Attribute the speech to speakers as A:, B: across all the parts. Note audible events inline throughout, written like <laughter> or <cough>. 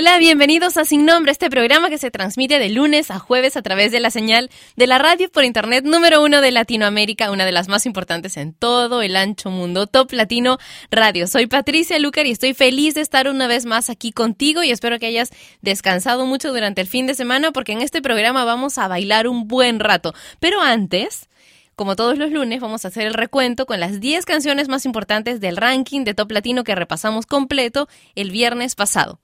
A: Hola, bienvenidos a Sin Nombre, este programa que se transmite de lunes a jueves a través de la señal de la radio por internet número uno de Latinoamérica, una de las más importantes en todo el ancho mundo, Top Latino Radio. Soy Patricia Lucar y estoy feliz de estar una vez más aquí contigo y espero que hayas descansado mucho durante el fin de semana porque en este programa vamos a bailar un buen rato. Pero antes... Como todos los lunes, vamos a hacer el recuento con las 10 canciones más importantes del ranking de Top Latino que repasamos completo el viernes pasado.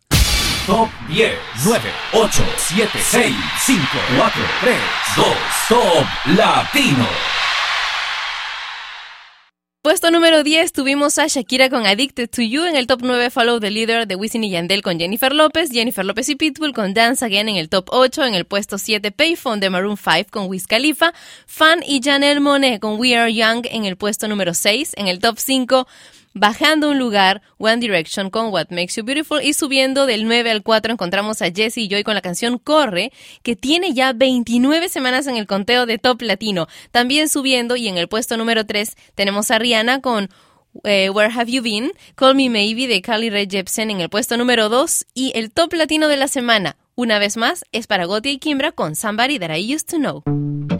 B: Top 10, 9, 8, 7, 6, 5, 4, 3, 2, Top Latino.
A: Puesto número 10 tuvimos a Shakira con Addicted to You, en el top 9 Follow the Leader de Wisin y Yandel con Jennifer López, Jennifer López y Pitbull con Dance Again en el top 8, en el puesto 7 Payphone de Maroon 5 con Wiz Khalifa, Fan y Janelle Monet con We Are Young en el puesto número 6, en el top 5 Bajando un lugar, One Direction con What Makes You Beautiful y subiendo del 9 al 4 encontramos a Jessie y Joy con la canción Corre, que tiene ya 29 semanas en el conteo de Top Latino. También subiendo y en el puesto número 3 tenemos a Rihanna con eh, Where Have You Been, Call Me Maybe de Carly Rae Jepsen en el puesto número 2 y el Top Latino de la semana, una vez más, es para Gotti y Kimbra con Somebody That I Used to Know.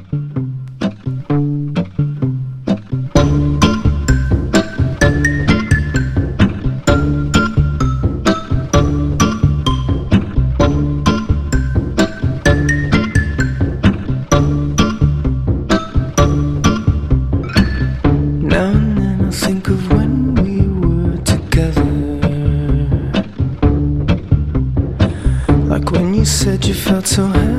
C: to hell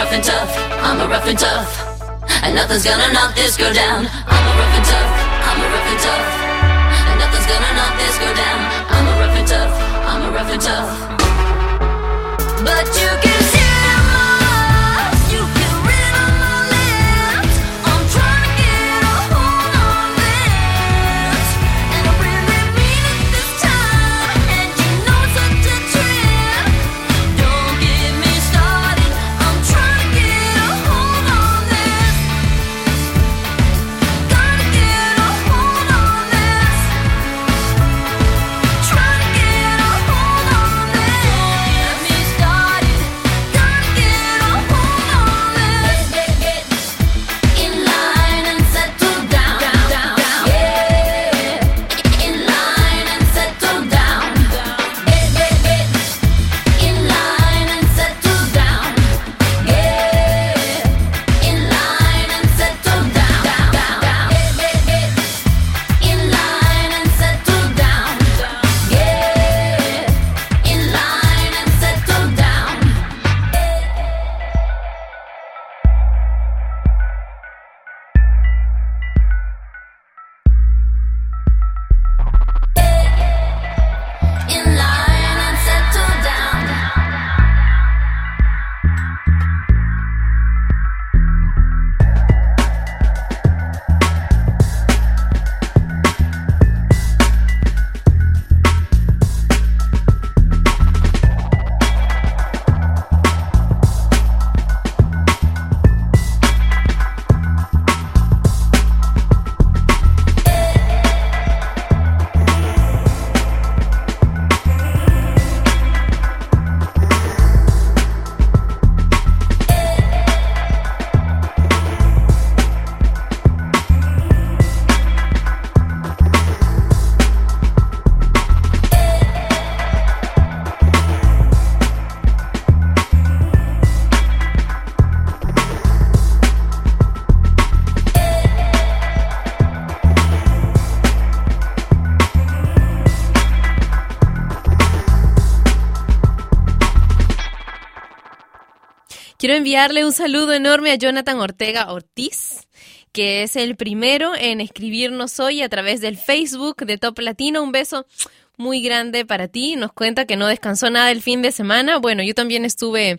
C: rough and tough, I'm a rough and tough. And nothing's gonna knock this girl down. I'm a rough and tough, I'm a rough and tough. And nothing's gonna knock this girl down. I'm a rough and tough, I'm a rough and
D: tough.
A: Quiero enviarle un saludo enorme a Jonathan Ortega Ortiz, que es el primero en escribirnos hoy a través del Facebook de Top Latino. Un beso muy grande para ti. Nos cuenta que no descansó nada el fin de semana. Bueno, yo también estuve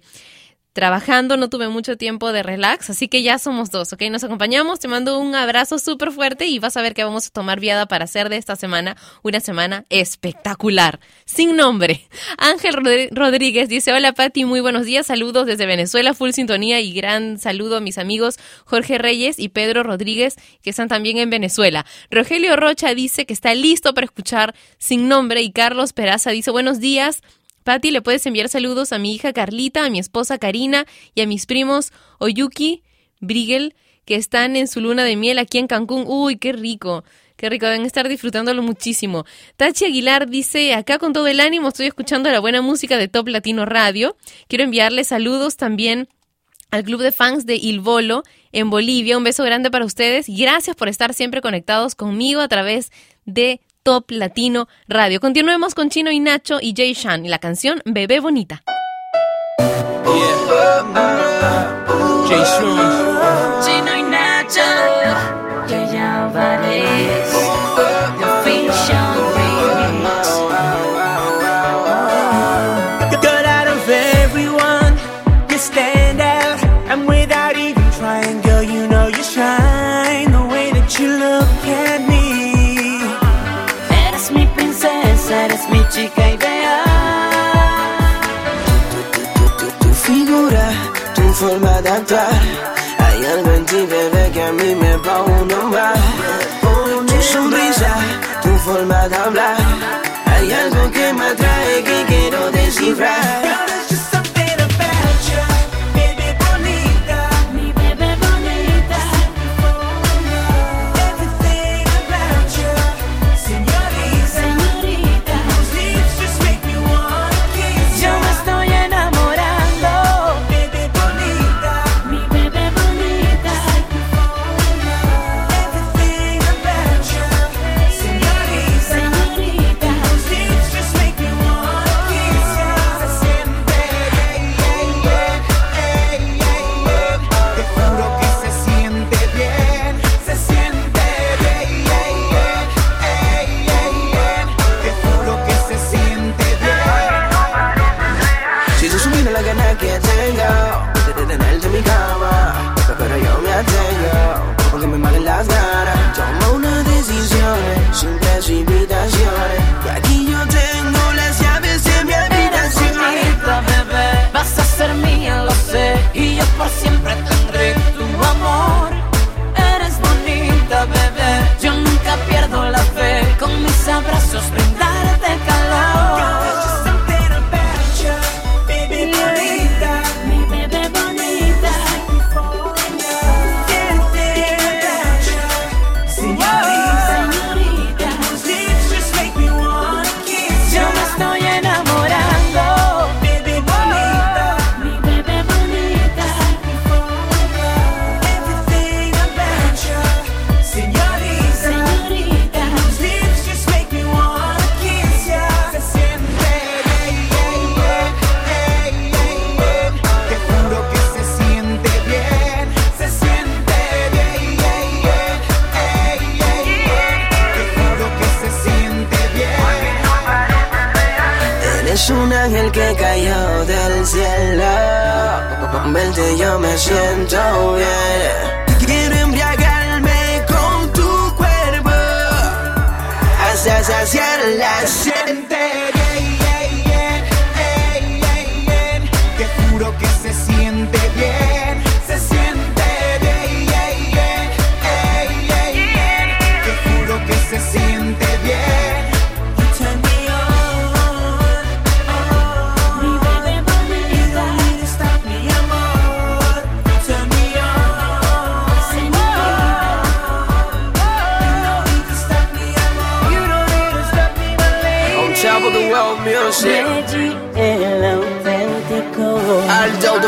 A: trabajando, no tuve mucho tiempo de relax, así que ya somos dos, ¿ok? Nos acompañamos, te mando un abrazo súper fuerte y vas a ver que vamos a tomar viada para hacer de esta semana una semana espectacular, sin nombre. Ángel Rodríguez dice, hola Pati, muy buenos días, saludos desde Venezuela, full sintonía y gran saludo a mis amigos Jorge Reyes y Pedro Rodríguez, que están también en Venezuela. Rogelio Rocha dice que está listo para escuchar sin nombre y Carlos Peraza dice, buenos días. Patti, le puedes enviar saludos a mi hija Carlita, a mi esposa Karina y a mis primos Oyuki, Brigel, que están en su luna de miel aquí en Cancún. Uy, qué rico. Qué rico, deben estar disfrutándolo muchísimo. Tachi Aguilar dice, acá con todo el ánimo estoy escuchando la buena música de Top Latino Radio. Quiero enviarle saludos también al club de fans de Il Bolo en Bolivia. Un beso grande para ustedes gracias por estar siempre conectados conmigo a través de Top Latino Radio. Continuemos con Chino y Nacho y Jay Shan y la canción Bebé Bonita.
E: Chino y
F: forma de. Hay algo en ti, bebé, que a mí me va uno más. Tu sonrisa, tu forma de hablar. Hay algo que me atrae que quiero descifrar.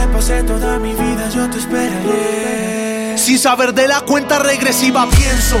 G: Se pase toda mi vida, yo te esperaré.
H: Sin saber de la cuenta regresiva pienso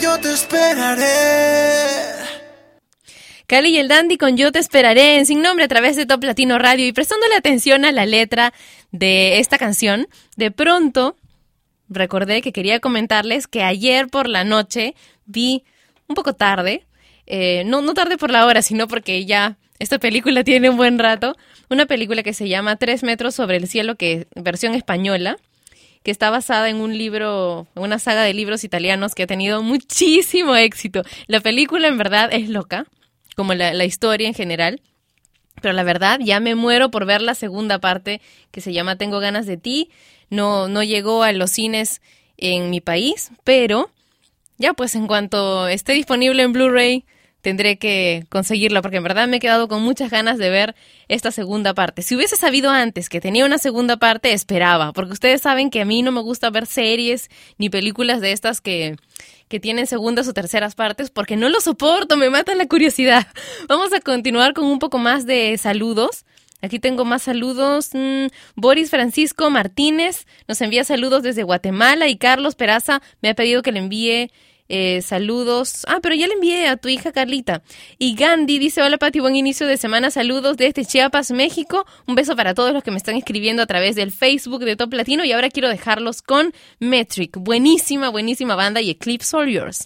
G: Yo te esperaré.
A: Cali y el Dandy con Yo te esperaré en Sin Nombre a través de Top Latino Radio y prestándole atención a la letra de esta canción, de pronto recordé que quería comentarles que ayer por la noche vi un poco tarde, eh, no, no tarde por la hora, sino porque ya esta película <laughs> tiene un buen rato, una película que se llama Tres metros sobre el cielo, que versión española, que está basada en un libro, una saga de libros italianos que ha tenido muchísimo éxito. La película en verdad es loca, como la, la historia en general. Pero la verdad, ya me muero por ver la segunda parte que se llama Tengo ganas de ti. No, no llegó a los cines en mi país, pero ya pues en cuanto esté disponible en Blu-ray tendré que conseguirla porque en verdad me he quedado con muchas ganas de ver esta segunda parte. Si hubiese sabido antes que tenía una segunda parte, esperaba, porque ustedes saben que a mí no me gusta ver series ni películas de estas que, que tienen segundas o terceras partes porque no lo soporto, me mata la curiosidad. <laughs> Vamos a continuar con un poco más de saludos. Aquí tengo más saludos. Mm, Boris Francisco Martínez nos envía saludos desde Guatemala y Carlos Peraza me ha pedido que le envíe Eh, saludos. Ah, pero ya le envié a tu hija Carlita. Y Gandhi dice, hola Pati, buen inicio de semana. Saludos desde Chiapas, México. Un beso para todos los que me están escribiendo a través del Facebook de Top Latino. Y ahora quiero dejarlos con Metric. Buenísima, buenísima banda y Eclipse All Yours.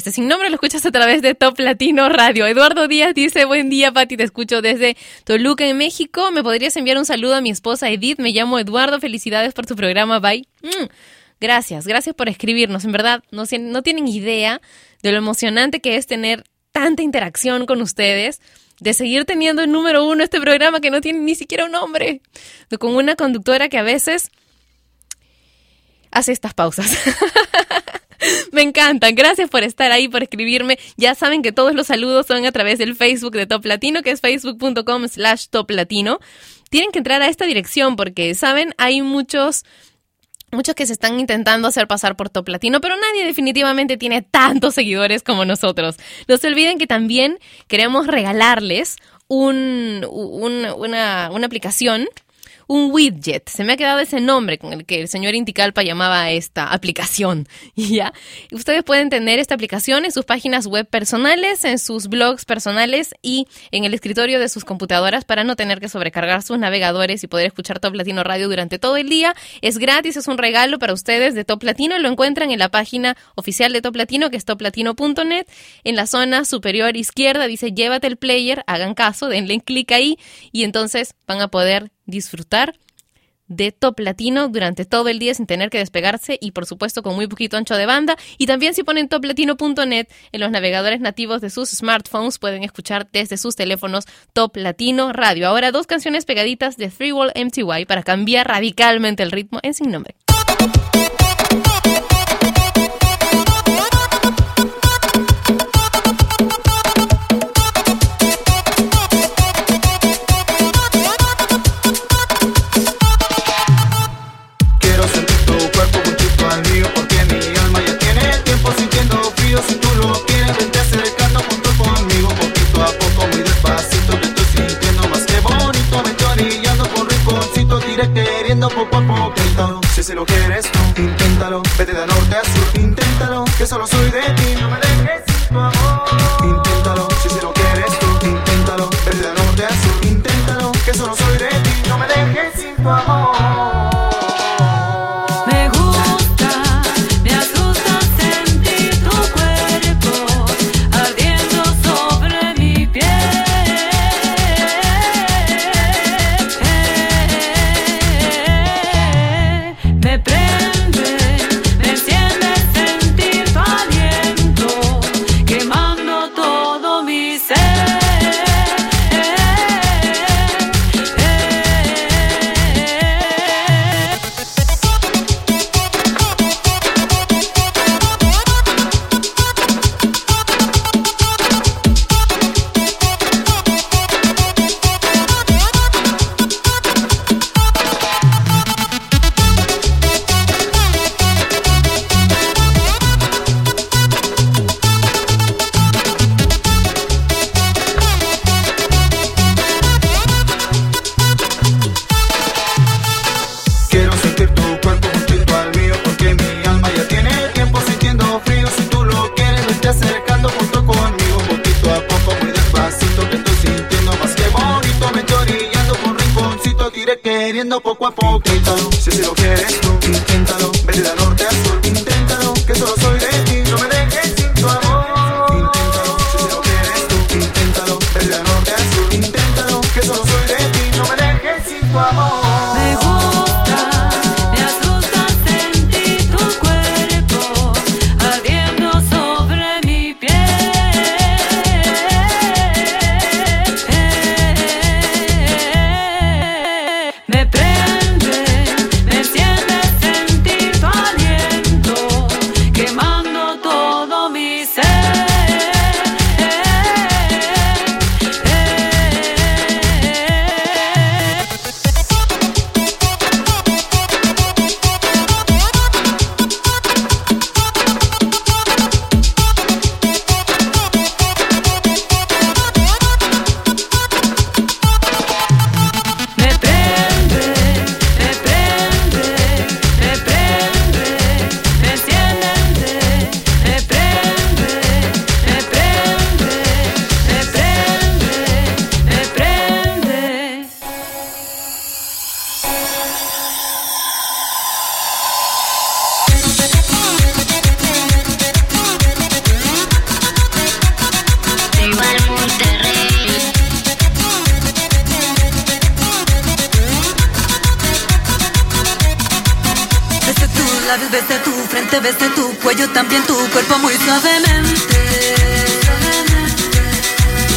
A: Este sin nombre lo escuchas a través de Top Latino Radio. Eduardo Díaz dice, buen día Pati, te escucho desde Toluca en México. ¿Me podrías enviar un saludo a mi esposa Edith? Me llamo Eduardo, felicidades por tu programa, bye. Mm, Gracias, gracias por escribirnos. En verdad, no, no tienen idea de lo emocionante que es tener tanta interacción con ustedes, de seguir teniendo el número uno este programa que no tiene ni siquiera un nombre, con una conductora que a veces hace estas pausas. <laughs> <laughs> Me encantan. Gracias por estar ahí, por escribirme. Ya saben que todos los saludos son a través del Facebook de Top Latino, que es facebook.com slash Top Latino. Tienen que entrar a esta dirección porque, ¿saben? Hay muchos muchos que se están intentando hacer pasar por top latino, pero nadie definitivamente tiene tantos seguidores como nosotros. No se olviden que también queremos regalarles un, un- una, una aplicación, un widget. Se me ha quedado ese nombre con el que el señor Inticalpa llamaba esta aplicación. <laughs> Ya, ustedes pueden tener esta aplicación en sus páginas web personales, en sus blogs personales y en el escritorio de sus computadoras para no tener que sobrecargar sus navegadores y poder escuchar Top Latino Radio durante todo el día. Es gratis, es un regalo para ustedes de Top Latino. Lo encuentran en la página oficial de Top Latino, que es toplatino.net. En la zona superior izquierda dice llévate el player, hagan caso, denle clic ahí y entonces van a poder disfrutar de Top Latino durante todo el día sin tener que despegarse y por supuesto con muy poquito ancho de banda. Y también si ponen toplatino.net en los navegadores nativos de sus smartphones pueden escuchar desde sus teléfonos Top Latino Radio. Ahora dos canciones pegaditas de Three Wall MTY para cambiar radicalmente el ritmo en sin nombre.
I: Poco a poquito. Si se lo quieres tú, inténtalo. Vete de norte a sur, inténtalo Que solo soy de ti, no me dejes sin tu amor. Inténtalo, si se lo quieres tú, inténtalo. Vete de norte a sur, inténtalo Que solo soy de ti, no me dejes sin tu amor
J: tu
D: frente, besé tu cuello, también tu cuerpo muy suavemente.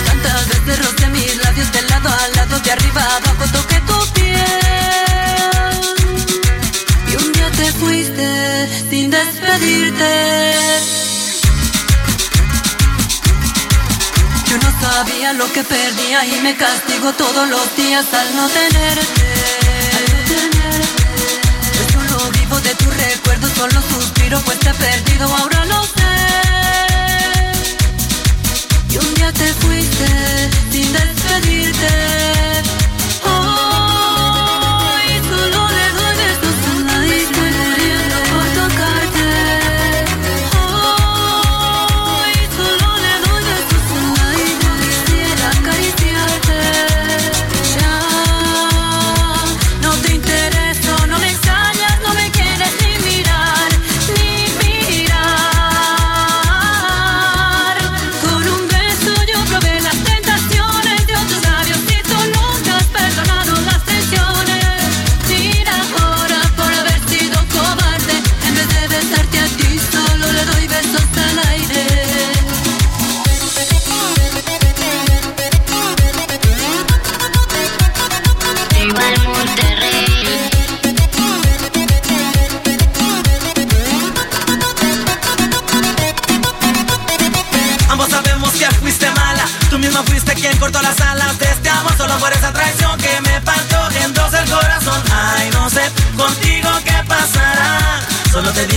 D: Tantas veces rocé mis labios de lado a lado, de arriba a abajo, toqué tu piel. Y un día te fuiste sin despedirte. Yo no sabía lo que perdía y me castigo todos los días al no tenerte. Solo suspiro pues te he perdido, ahora lo sé. Y un día te fuiste sin despedirte.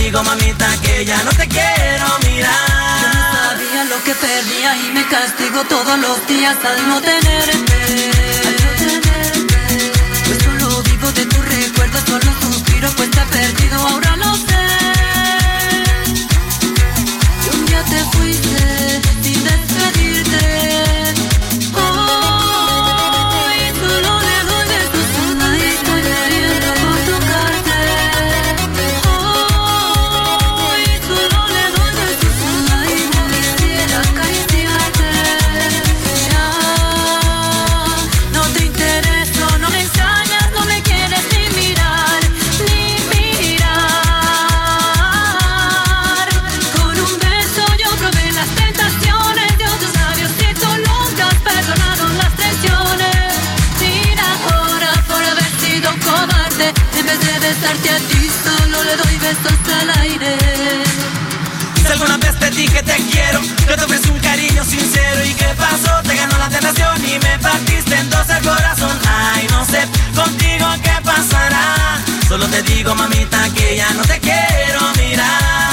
K: Digo, mamita, que ya no te quiero mirar.
D: No sabía lo que perdía y me castigo todos los días al no tenerte. Doy besos al aire.
K: Si alguna vez te dije te quiero, yo te ofrecí un cariño sincero y qué pasó, te ganó la tentación y me partiste en dos el corazón. Ay, no sé contigo qué pasará. Solo te digo, mamita, que ya no te quiero mirar.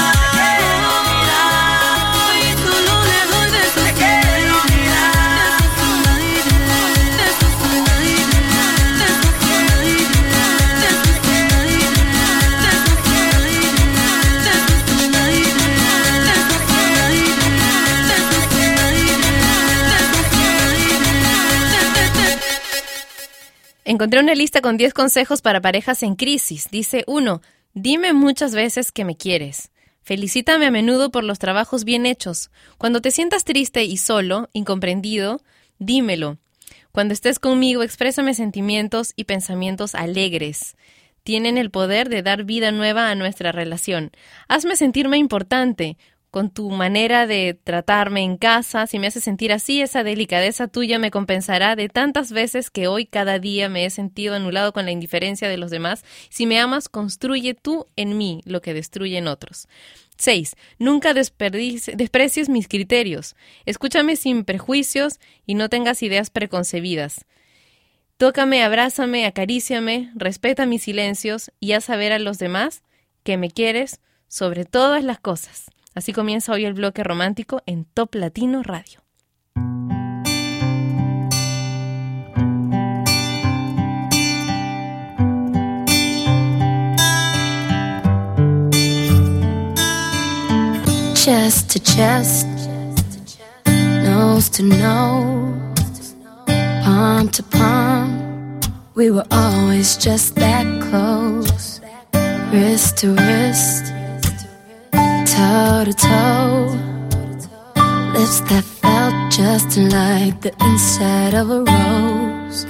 A: Encontré una lista con 10 consejos para parejas en crisis. Dice 1. Dime muchas veces que me quieres. Felicítame a menudo por los trabajos bien hechos. Cuando te sientas triste y solo, incomprendido, dímelo. Cuando estés conmigo, exprésame sentimientos y pensamientos alegres. Tienen el poder de dar vida nueva a nuestra relación. Hazme sentirme importante. Con tu manera de tratarme en casa, si me haces sentir así, esa delicadeza tuya me compensará de tantas veces que hoy cada día me he sentido anulado con la indiferencia de los demás. Si me amas, construye tú en mí lo que destruye en otros. 6. Nunca desprecies mis criterios. Escúchame sin prejuicios y no tengas ideas preconcebidas. Tócame, abrázame, acaríciame, respeta mis silencios y haz saber a los demás que me quieres sobre todas las cosas. Así comienza hoy el bloque romántico en Top Latino Radio.
L: chest to chest, nose to nose, palm to palm. We were always just that close, wrist to wrist, toe to toe. Lips that felt just like the inside of a rose.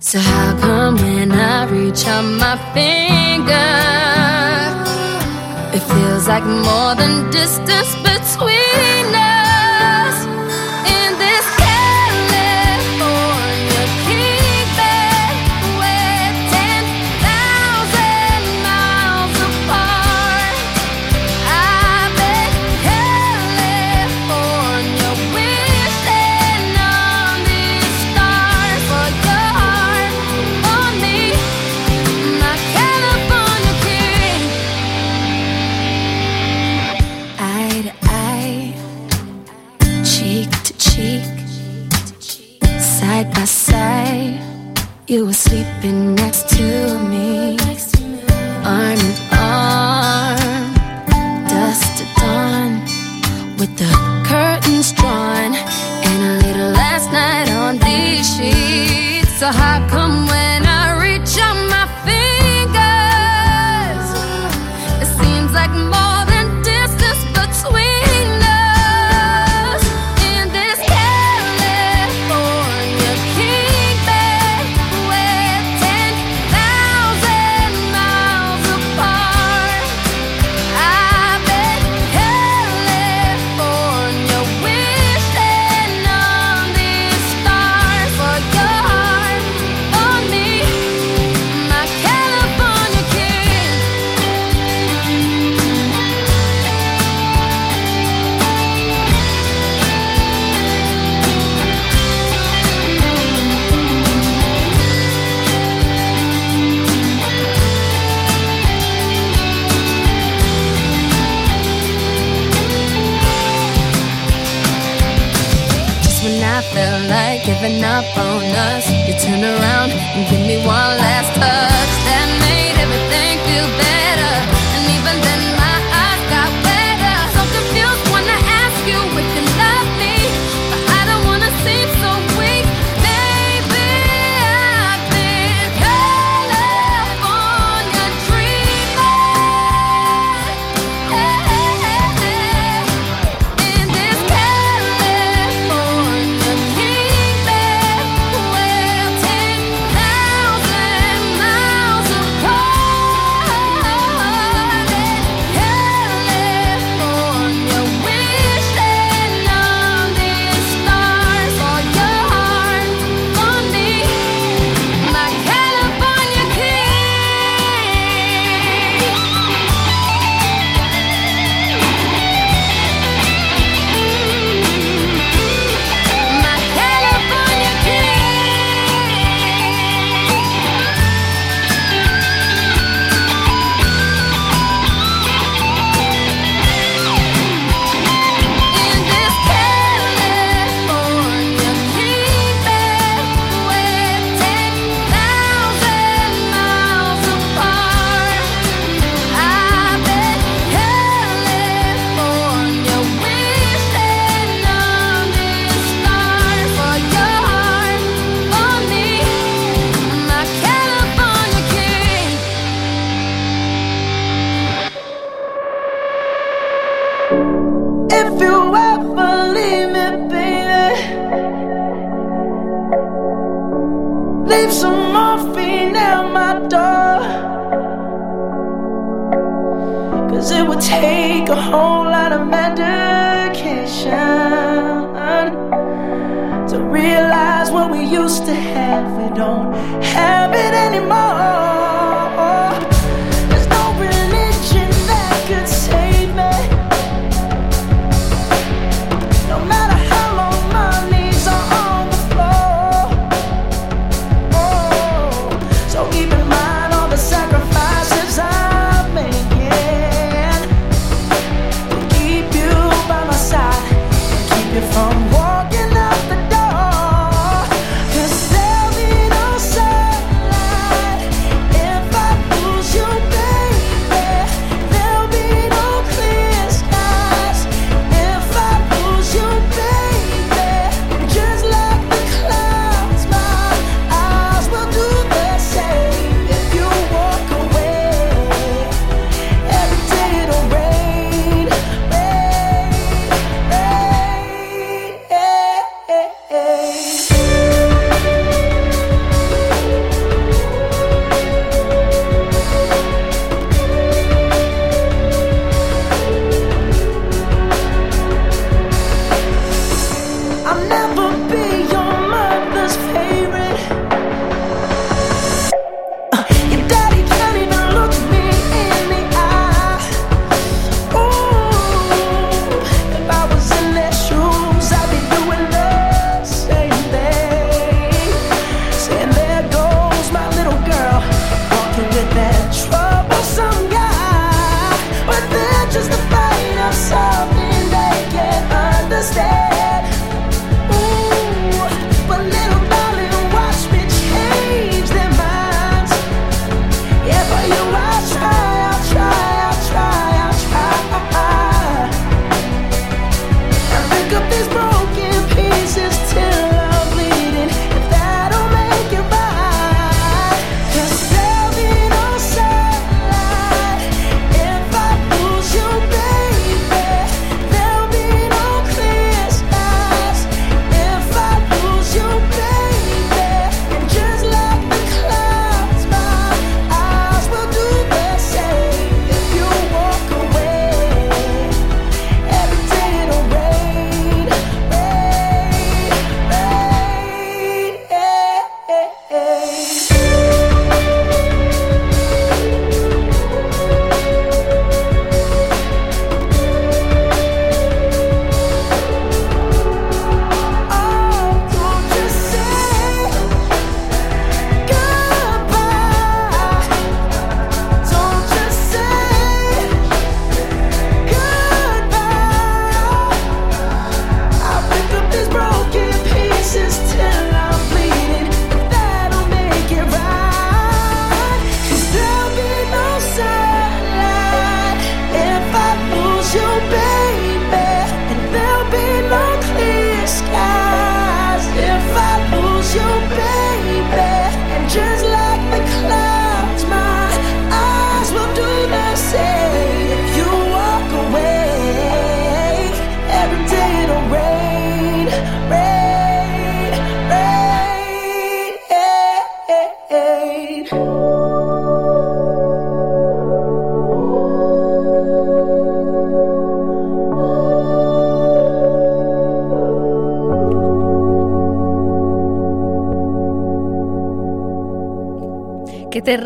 L: So how come when I reach out my finger?
D: It feels like more than distance between You were
A: sleeping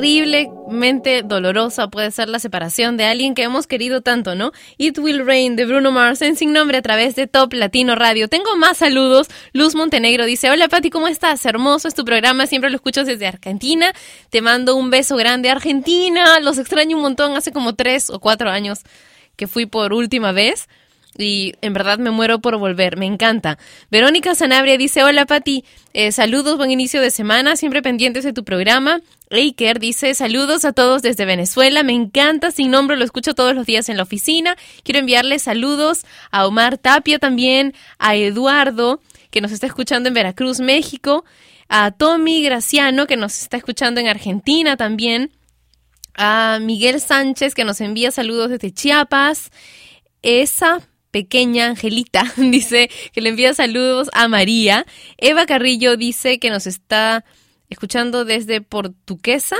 A: terriblemente dolorosa puede ser la separación de alguien que hemos querido tanto, ¿no? It Will Rain de Bruno Mars en Sin Nombre a través de Top Latino Radio. Tengo más saludos. Luz Montenegro dice, hola Pati, ¿cómo estás? Hermoso es tu programa, siempre lo escucho desde Argentina. Te mando un beso grande Argentina. Los extraño un montón, hace como tres o cuatro años que fui por última vez. Y en verdad me muero por volver, me encanta. Verónica Sanabria dice, hola Pati, eh, saludos, buen inicio de semana, siempre pendientes de tu programa. Eiker dice, saludos a todos desde Venezuela, me encanta, sin nombre, lo escucho todos los días en la oficina. Quiero enviarle saludos a Omar Tapia también, a Eduardo, que nos está escuchando en Veracruz, México, a Tommy Graciano, que nos está escuchando en Argentina también, a Miguel Sánchez, que nos envía saludos desde Chiapas, esa pequeña Angelita <laughs> dice que le envía saludos a María. Eva Carrillo dice que nos está escuchando desde Portuguesa.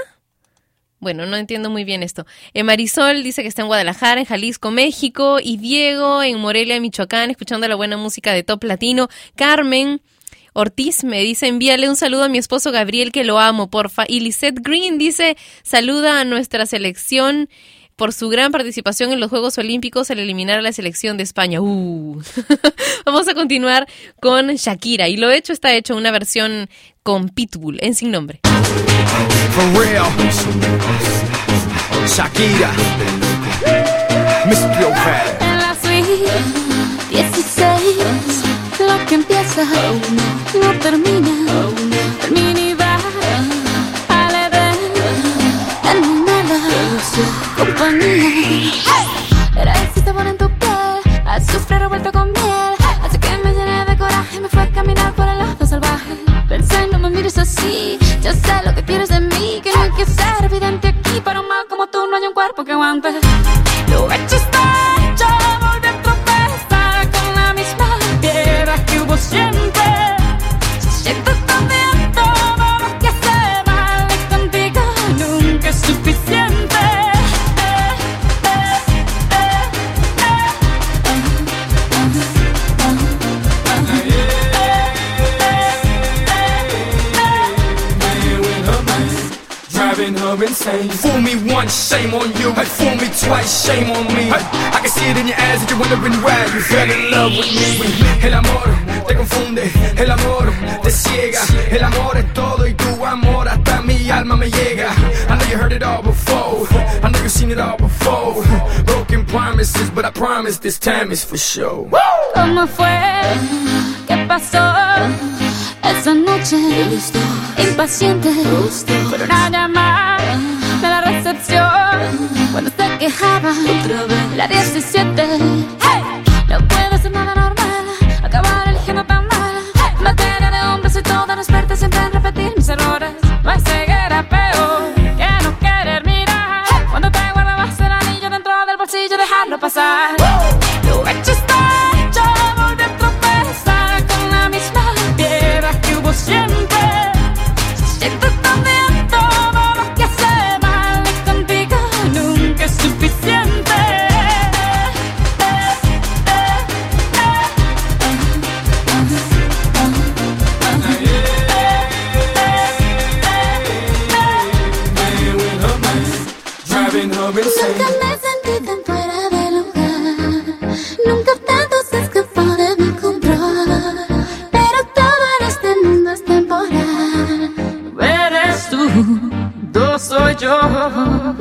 A: Bueno, no entiendo muy bien esto. Eh, Marisol dice que está en Guadalajara, en Jalisco, México. Y Diego en Morelia, Michoacán, escuchando la buena música de Top Latino. Carmen Ortiz me dice, envíale un saludo a mi esposo Gabriel, que lo amo, porfa. Y Lisette Green dice, saluda a nuestra selección por su gran participación en los Juegos Olímpicos al eliminar a la selección de España. Uh. <laughs> Vamos a continuar con Shakira. Y lo hecho está hecho, una versión con Pitbull, en sin nombre.
M: For real. Shakira. Miss Bad.
D: En la suite 16 Lo que empieza no termina Era ese sabor tu piel Azufre revuelto con miel. Así que me llené de coraje Me fue a caminar por el lado salvaje. Pensé, no me mires así Ya sé lo que quieres de mí Que no hay que ser evidente aquí Para un mal como tú no hay un cuerpo que aguante
M: Driving her insane. Fool me once, shame on you. Hey, fool me twice, shame on me. Hey, I can see it in your eyes that you're wondering why you fell in love with me. El amor te confunde, el amor te ciega. El amor es todo y tu amor hasta mi alma me llega. I know you heard it all before. I know you've seen it all before. Broken promises, but I promise this time is for sure.
D: ¿Cómo fue? ¿Qué pasó? Esa noche impaciente por una llamada cuando se quejaba la 17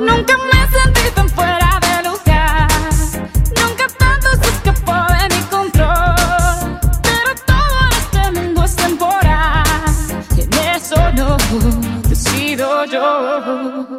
D: Nunca me sentí tan fuera de lugar Nunca tanto se escapó de mi control Pero todo este mundo es temporal.
N: Y en eso no decido yo.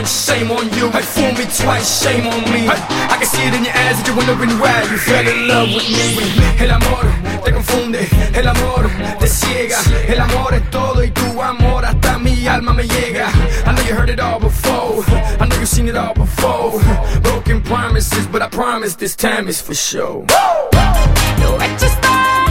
M: once, shame on you. Hey, fool me twice, shame on me. Hey, I can see it in your eyes that you're wondering why you fell in love with me. El amor te confunde, el amor te ciega. El amor es todo y tu amor hasta mi alma me llega. I know you heard it all before, I know you've seen it all before. Broken promises, but I promise this time is for sure.
N: No extra stars.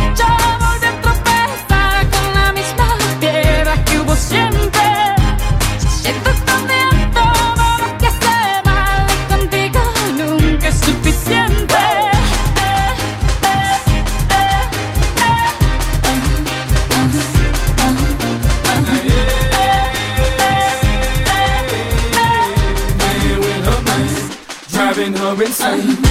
N: Listen.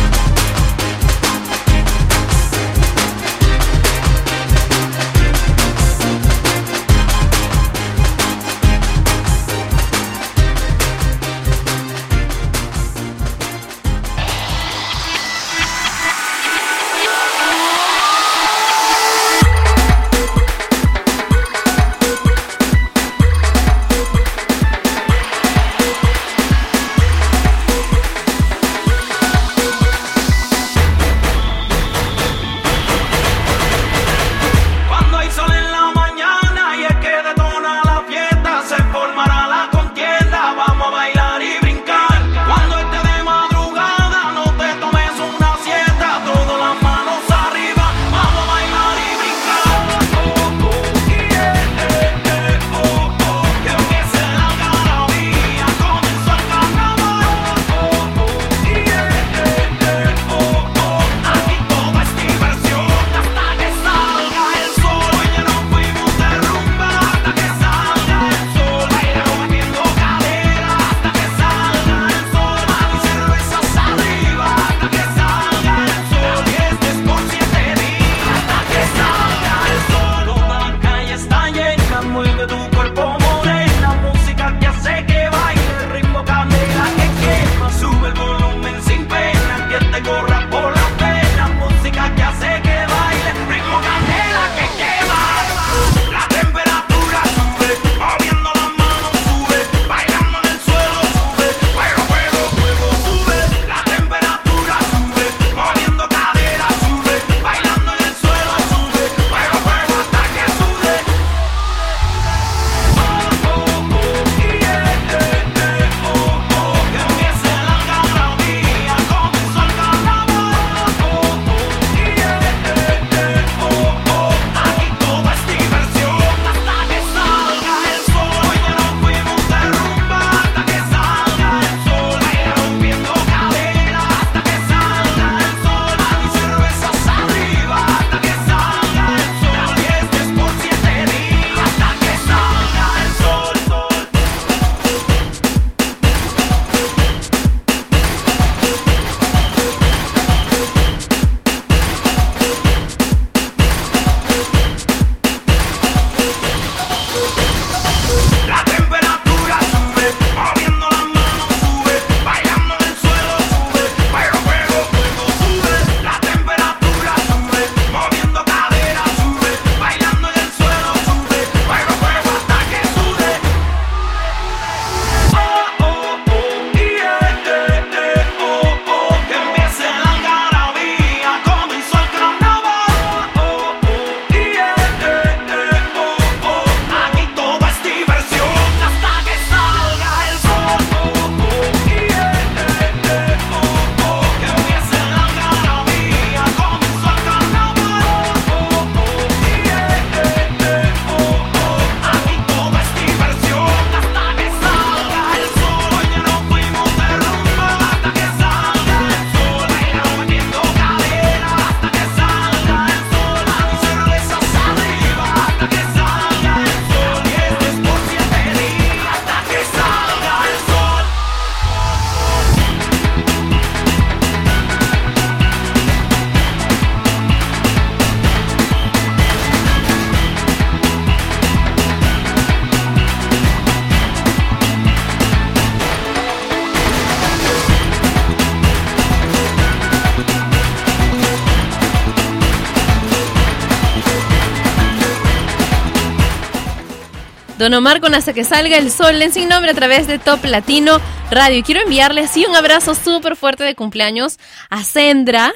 A: Don Omar con Hasta que salga el sol en sin nombre a través de Top Latino Radio. Quiero enviarle así un abrazo súper fuerte de cumpleaños a Sendra.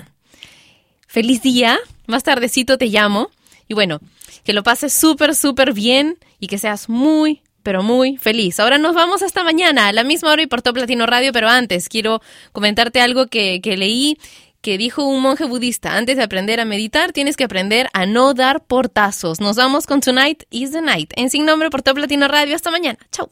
A: Feliz día. Más tardecito te llamo. Y bueno, que lo pases súper, súper bien y que seas muy, pero muy feliz. Ahora nos vamos hasta mañana a la misma hora y por Top Latino Radio, pero antes quiero comentarte algo que leí que dijo un monje budista, antes de aprender a meditar, tienes que aprender a no dar portazos. Nos vamos con Tonight is the Night. En Sin Nombre por Top Latino Radio. Hasta mañana. Chau.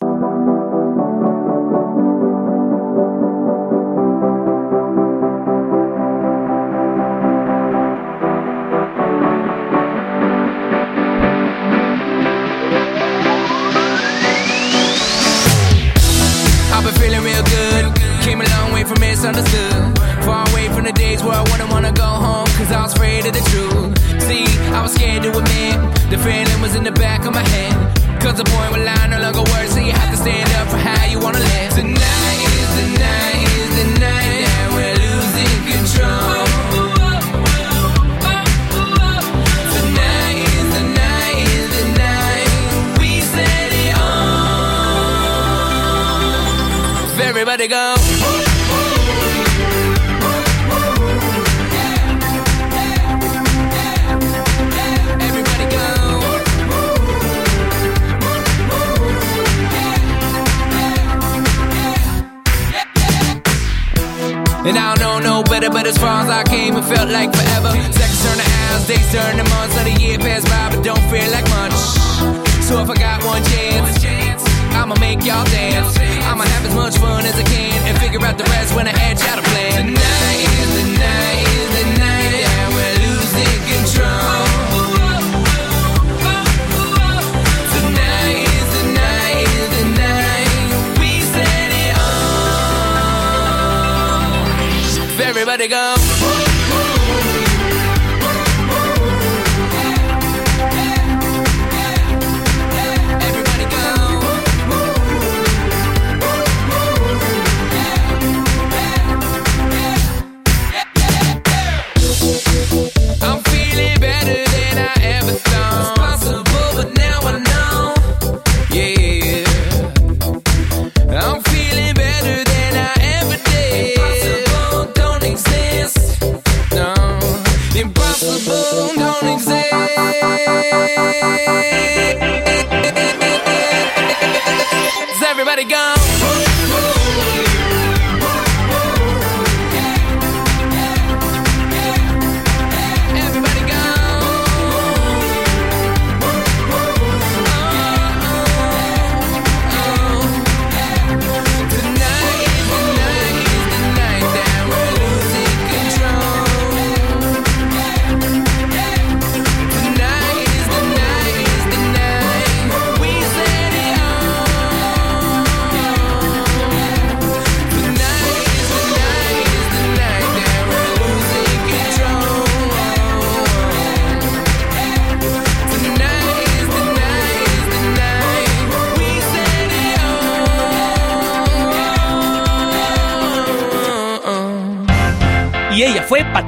O: Was afraid of the truth. See, I was scared to admit the feeling was in the back of my head. Cause the point line no longer works, so you have to stand up for how you wanna live. Tonight is the night, is the night that we're losing control. Tonight is And I don't know no better, but as far as I came, it felt like forever. Seconds turn to hours, days turn to months, let a year pass by, but don't feel like much. So if I got one chance, I'ma make y'all dance. I'ma have as much fun as I can and figure out the rest when I edge out a plan. Tonight Everybody go.